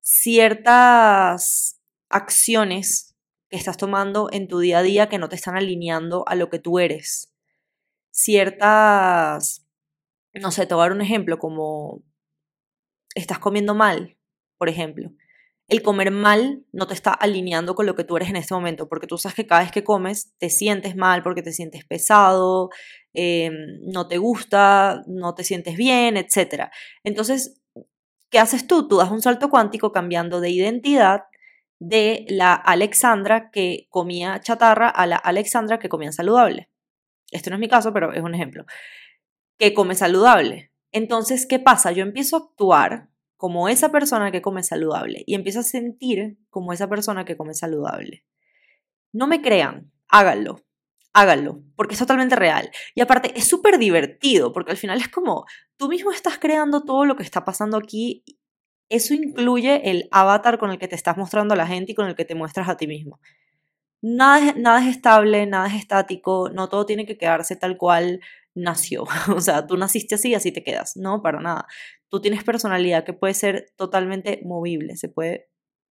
[SPEAKER 1] ciertas acciones que estás tomando en tu día a día que no te están alineando a lo que tú eres, ciertas, no sé, te voy a dar un ejemplo, como estás comiendo mal, por ejemplo el comer mal no te está alineando con lo que tú eres en este momento, porque tú sabes que cada vez que comes te sientes mal, porque te sientes pesado, em, no te gusta, no te sientes bien, etc. Entonces, ¿qué haces tú? Tú das un salto cuántico cambiando de identidad de la Alexandra que comía chatarra a la Alexandra que comía saludable. Este no es mi caso, pero es un ejemplo. Que come saludable. Entonces, ¿qué pasa? Yo empiezo a actuar como esa persona que come saludable y empieza a sentir como esa persona que come saludable. No me crean, háganlo, háganlo, porque es totalmente real. Y aparte, es súper divertido, porque al final es como, tú mismo estás creando todo lo que está pasando aquí. Eso incluye el avatar con el que te estás mostrando a la gente y con el que te muestras a ti mismo. Nada, nada es estable, nada es estático, no todo tiene que quedarse tal cual nació. *laughs* O sea, tú naciste así y así te quedas. No, para nada. Tú tienes personalidad que puede ser totalmente movible, se puede,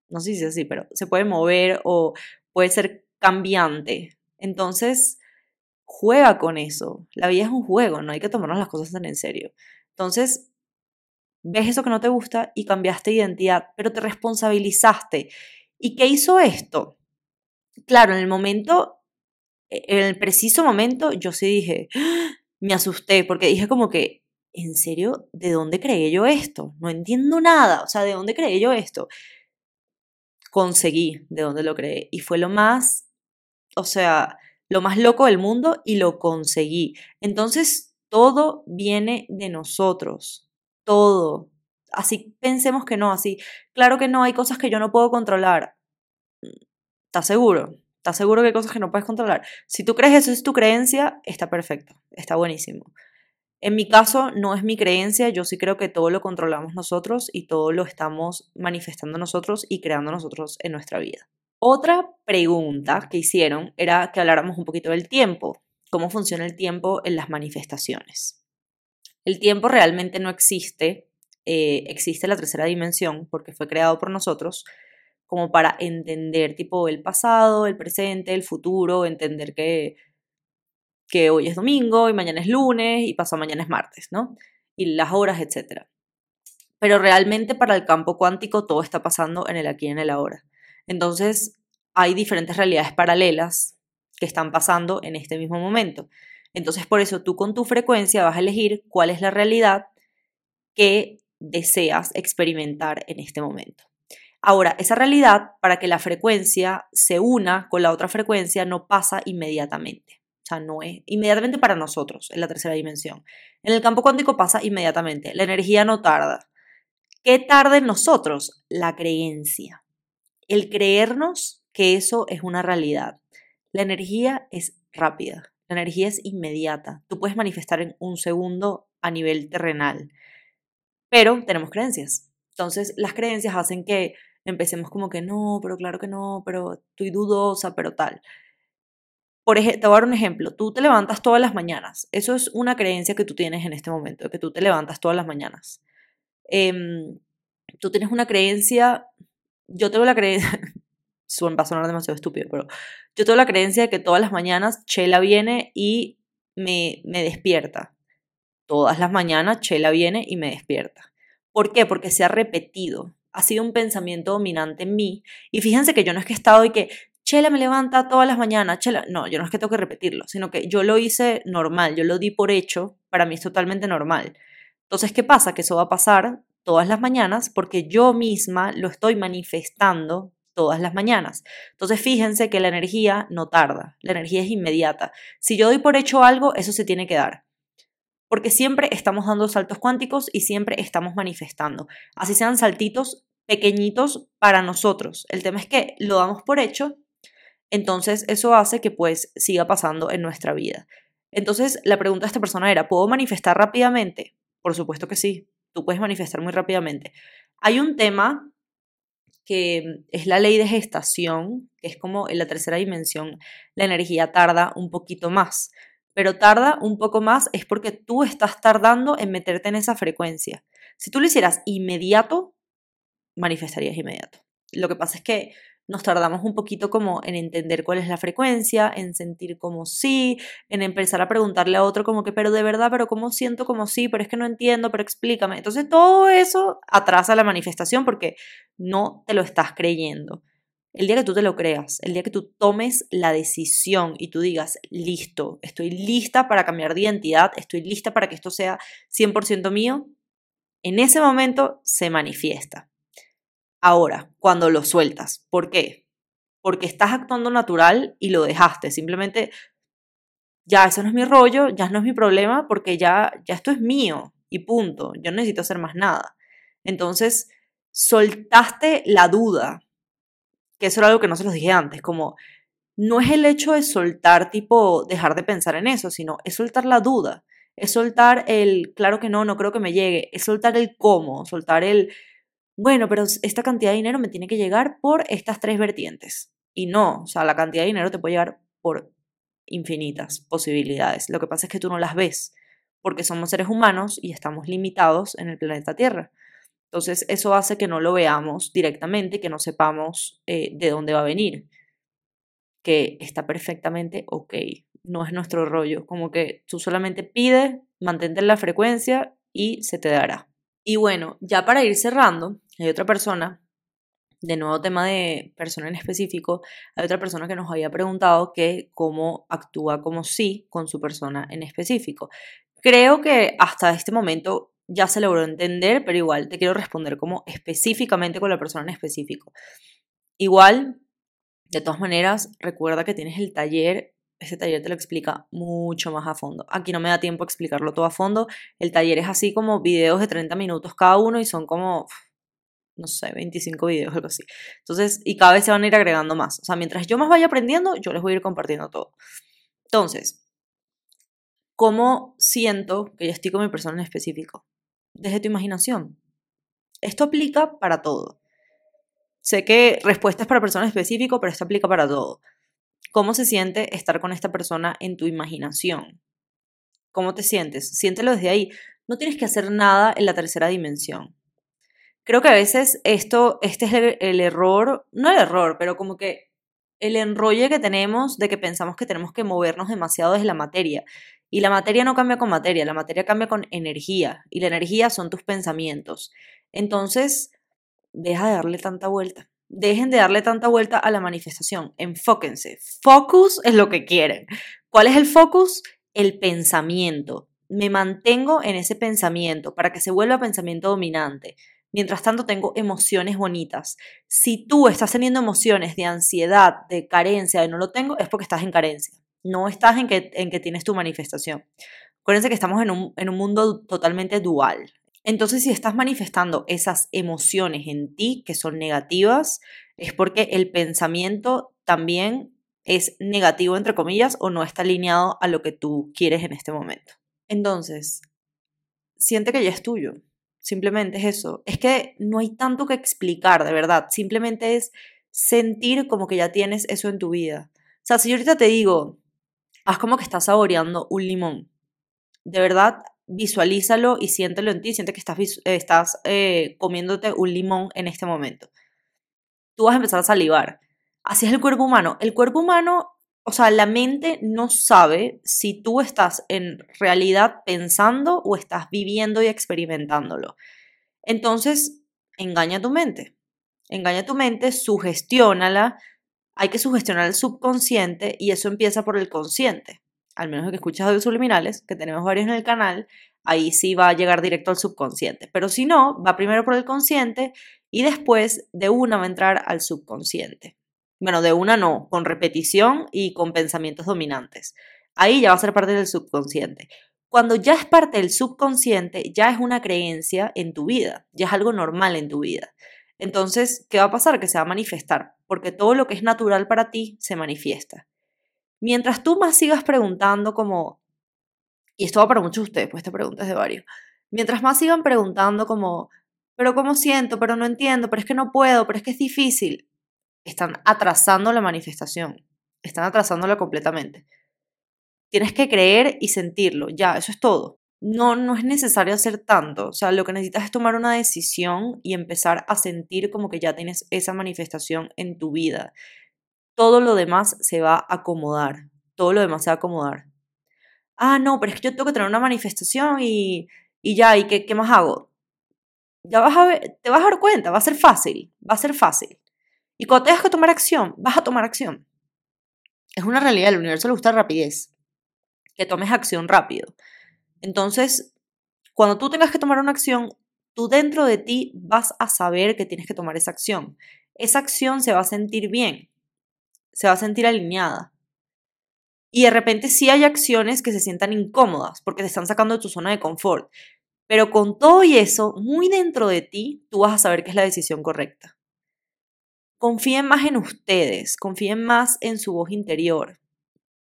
[SPEAKER 1] no sé si es así, pero se puede mover o puede ser cambiante. Entonces, juega con eso. La vida es un juego, no hay que tomarnos las cosas tan en serio. Entonces, ves eso que no te gusta y cambiaste identidad, pero te responsabilizaste. ¿Y qué hizo esto? Claro, en el momento, e, en el preciso momento, yo sí dije, ¡Ah! me asusté porque dije como que, ¿en serio? ¿De dónde creé yo esto? No entiendo nada. O sea, ¿de dónde creé yo esto? Conseguí de dónde lo creé. Y fue lo más, o sea, lo más loco del mundo y lo conseguí. Entonces, todo viene de nosotros. Todo. Así pensemos que no, así. Claro que no, hay cosas que yo no puedo controlar. ¿Estás seguro? ¿Estás seguro que hay cosas que no puedes controlar? Si tú crees eso es tu creencia, está perfecto, está buenísimo. En mi caso, no es mi creencia, yo sí creo que todo lo controlamos nosotros y todo lo estamos manifestando nosotros y creando nosotros en nuestra vida. Otra pregunta que hicieron era que habláramos un poquito del tiempo, cómo funciona el tiempo en las manifestaciones. El tiempo realmente no existe, eh, existe la tercera dimensión porque fue creado por nosotros, como para entender tipo el pasado, el presente, el futuro, entender que, que hoy es domingo y mañana es lunes y pasado mañana es martes, ¿no? Y las horas, etc. Pero realmente para el campo cuántico todo está pasando en el aquí y en el ahora. Entonces hay diferentes realidades paralelas que están pasando en este mismo momento. Entonces por eso tú con tu frecuencia vas a elegir cuál es la realidad que deseas experimentar en este momento. Ahora, esa realidad, para que la frecuencia se una con la otra frecuencia, no pasa inmediatamente. O sea, no es inmediatamente para nosotros, en la tercera dimensión. En el campo cuántico pasa inmediatamente. La energía no tarda. ¿Qué tarda en nosotros? La creencia. El creernos que eso es una realidad. La energía es rápida. La energía es inmediata. Tú puedes manifestar en un segundo a nivel terrenal. Pero tenemos creencias. Entonces, las creencias hacen que empecemos como que no, pero claro que no, pero estoy dudosa, pero tal. Por ejemplo, te voy a dar un ejemplo. Tú te levantas todas las mañanas. Eso es una creencia que tú tienes en este momento, que tú te levantas todas las mañanas. Em, tú tienes una creencia, yo tengo la creencia, *laughs* va a sonar demasiado estúpido, pero yo tengo la creencia de que todas las mañanas Chela viene y me, me despierta. Todas las mañanas Chela viene y me despierta. ¿Por qué? Porque se ha repetido ha sido un pensamiento dominante en mí. Y fíjense que yo no es que he estado y que Chela me levanta todas las mañanas, Chela, no, yo no es que tengo que repetirlo, sino que yo lo hice normal, yo lo di por hecho, para mí es totalmente normal. Entonces, ¿qué pasa? Que eso va a pasar todas las mañanas porque yo misma lo estoy manifestando todas las mañanas. Entonces, fíjense que la energía no tarda, la energía es inmediata. Si yo doy por hecho algo, eso se tiene que dar porque siempre estamos dando saltos cuánticos y siempre estamos manifestando. Así sean saltitos pequeñitos para nosotros. El tema es que lo damos por hecho, entonces eso hace que pues siga pasando en nuestra vida. Entonces la pregunta de esta persona era, ¿puedo manifestar rápidamente? Por supuesto que sí, tú puedes manifestar muy rápidamente. Hay un tema que es la ley de gestación, que es como en la tercera dimensión, la energía tarda un poquito más pero tarda un poco más es porque tú estás tardando en meterte en esa frecuencia. Si tú lo hicieras inmediato, manifestarías inmediato. Lo que pasa es que nos tardamos un poquito como en entender cuál es la frecuencia, en sentir como sí, en empezar a preguntarle a otro como que, pero de verdad, pero ¿cómo siento como sí? Pero es que no entiendo, pero explícame. Entonces todo eso atrasa la manifestación porque no te lo estás creyendo. El día que tú te lo creas, el día que tú tomes la decisión y tú digas, listo, estoy lista para cambiar de identidad, estoy lista para que esto sea 100% mío, en ese momento se manifiesta. Ahora, cuando lo sueltas, ¿por qué? Porque estás actuando natural y lo dejaste, simplemente ya eso no es mi rollo, ya no es mi problema porque ya ya esto es mío y punto, yo no necesito hacer más nada. Entonces, soltaste la duda, que eso era algo que no se los dije antes, como no es el hecho de soltar, tipo, dejar de pensar en eso, sino es soltar la duda, es soltar el, claro que no, no creo que me llegue, es soltar el cómo, soltar el, bueno, pero esta cantidad de dinero me tiene que llegar por estas tres vertientes. Y no, o sea, la cantidad de dinero te puede llegar por infinitas posibilidades. Lo que pasa es que tú no las ves, porque somos seres humanos y estamos limitados en el planeta Tierra. Entonces, eso hace que no lo veamos directamente, que no sepamos eh, de dónde va a venir que está perfectamente ok. No es nuestro rollo. Como que tú solamente pides, mantente en la frecuencia y se te dará. Y bueno, ya para ir cerrando, hay otra persona, de nuevo tema de persona en específico, hay otra persona que nos había preguntado que cómo actúa como sí con su persona en específico. Creo que hasta este momento ya se logró entender, pero igual te quiero responder como específicamente con la persona en específico. Igual de todas maneras, recuerda que tienes el taller, ese taller te lo explica mucho más a fondo. Aquí no me da tiempo a explicarlo todo a fondo. El taller es así como videos de 30 minutos cada uno y son como, no sé, 25 videos, algo así. Entonces, y cada vez se van a ir agregando más. O sea, mientras yo más vaya aprendiendo, yo les voy a ir compartiendo todo. Entonces, ¿cómo siento que yo estoy con mi persona en específico? Desde tu imaginación. Esto aplica para todo. Sé que respuestas para persona específico, pero esto aplica para todo. ¿Cómo se siente estar con esta persona en tu imaginación? ¿Cómo te sientes? Siéntelo desde ahí. No tienes que hacer nada en la tercera dimensión. Creo que a veces esto, este es el, el error, no el error, pero como que el enrolle que tenemos de que pensamos que tenemos que movernos demasiado desde la materia. Y la materia no cambia con materia, la materia cambia con energía. Y la energía son tus pensamientos. Entonces, deja de darle tanta vuelta. Dejen de darle tanta vuelta a la manifestación. Enfóquense. Focus es lo que quieren. ¿Cuál es el focus? El pensamiento. Me mantengo en ese pensamiento para que se vuelva pensamiento dominante. Mientras tanto tengo emociones bonitas. Si tú estás teniendo emociones de ansiedad, de carencia, de no lo tengo, es porque estás en carencia. No estás en que, en que tienes tu manifestación. Acuérdense que estamos en un, en un mundo totalmente dual. Entonces, si estás manifestando esas emociones en ti que son negativas, es porque el pensamiento también es negativo, entre comillas, o no está alineado a lo que tú quieres en este momento. Entonces, siente que ya es tuyo. Simplemente es eso. Es que no hay tanto que explicar, de verdad. Simplemente es sentir como que ya tienes eso en tu vida. O sea, si ahorita te digo, haz como que estás saboreando un limón. De verdad, visualízalo y siéntelo en ti, siente que estás, estás eh, comiéndote un limón en este momento. Tú vas a empezar a salivar. Así es el cuerpo humano. El cuerpo humano, o sea, la mente no sabe si tú estás en realidad pensando o estás viviendo y experimentándolo. Entonces, engaña tu mente. Engaña tu mente, sugestiónala. Hay que sugestionar el subconsciente y eso empieza por el consciente al menos que escuchas audios subliminales, que tenemos varios en el canal, ahí sí va a llegar directo al subconsciente. Pero si no, va primero por el consciente y después de una va a entrar al subconsciente. Bueno, de una no, con repetición y con pensamientos dominantes. Ahí ya va a ser parte del subconsciente. Cuando ya es parte del subconsciente, ya es una creencia en tu vida, ya es algo normal en tu vida. Entonces, ¿qué va a pasar? Que se va a manifestar, porque todo lo que es natural para ti se manifiesta. Mientras tú más sigas preguntando como, y esto va para muchos de ustedes, pues esta pregunta es de varios, mientras más sigan preguntando como, pero ¿cómo siento? Pero no entiendo, pero es que no puedo, pero es que es difícil, están atrasando la manifestación, están atrasándola completamente. Tienes que creer y sentirlo, ya, eso es todo. No, no es necesario hacer tanto, o sea, lo que necesitas es tomar una decisión y empezar a sentir como que ya tienes esa manifestación en tu vida todo lo demás se va a acomodar, todo lo demás se va a acomodar. Ah, no, pero es que yo tengo que tener una manifestación y, y ya, ¿y qué, qué más hago? Ya vas a te vas a dar cuenta, va a ser fácil, va a ser fácil. Y cuando tengas que tomar acción, vas a tomar acción. Es una realidad, el universo le gusta rapidez, que tomes acción rápido. Entonces, cuando tú tengas que tomar una acción, tú dentro de ti vas a saber que tienes que tomar esa acción. Esa acción se va a sentir bien, se va a sentir alineada. Y de repente sí hay acciones que se sientan incómodas porque te están sacando de tu zona de confort. Pero con todo y eso, muy dentro de ti, tú vas a saber que es la decisión correcta. Confíen más en ustedes, confíen más en su voz interior,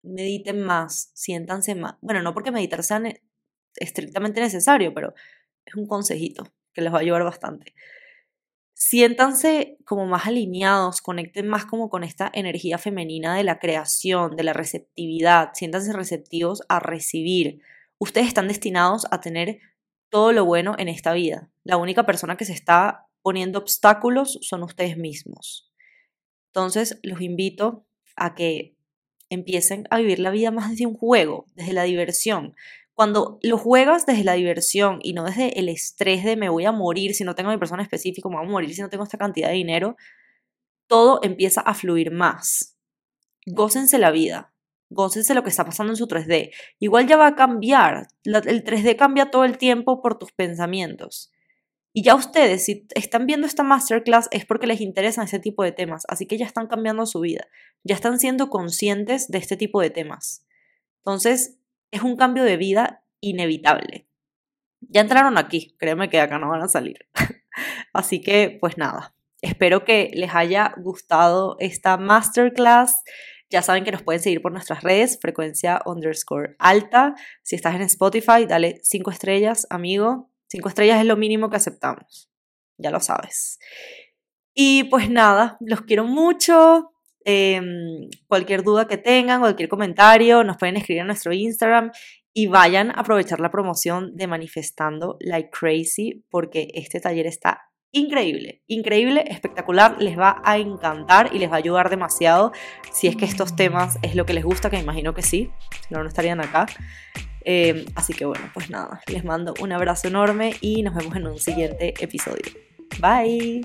[SPEAKER 1] mediten más, siéntanse más. Bueno, no porque meditar sea estrictamente necesario, pero es un consejito que les va a ayudar bastante. Siéntanse como más alineados, conecten más como con esta energía femenina de la creación, de la receptividad, siéntanse receptivos a recibir. Ustedes están destinados a tener todo lo bueno en esta vida. La única persona que se está poniendo obstáculos son ustedes mismos. Entonces, los invito a que empiecen a vivir la vida más desde un juego, desde la diversión. Cuando lo juegas desde la diversión y no desde el estrés de me voy a morir si no tengo a mi persona específica, me voy a morir si no tengo esta cantidad de dinero, todo empieza a fluir más. Gócense la vida, gócense lo que está pasando en su 3D. Igual ya va a cambiar, el 3D cambia todo el tiempo por tus pensamientos. Y ya ustedes, si están viendo esta masterclass, es porque les interesan ese tipo de temas, así que ya están cambiando su vida, ya están siendo conscientes de este tipo de temas. Entonces, es un cambio de vida inevitable. Ya entraron aquí, créeme que acá no van a salir. *laughs* así que, pues nada, espero que les haya gustado esta masterclass. Ya saben que nos pueden seguir por nuestras redes, frecuencia underscore alta. Si estás en Spotify, dale 5 estrellas, amigo. Cinco estrellas es lo mínimo que aceptamos, ya lo sabes. Y pues nada, los quiero mucho. Em, cualquier duda que tengan, cualquier comentario, nos pueden escribir en nuestro Instagram y vayan a aprovechar la promoción de Manifestando Like Crazy porque este taller está increíble, increíble, espectacular, les va a encantar y les va a ayudar demasiado si es que estos temas es lo que les gusta, que me imagino que sí, si no, no estarían acá. Em, así que bueno, pues nada, les mando un abrazo enorme y nos vemos en un siguiente episodio. Bye.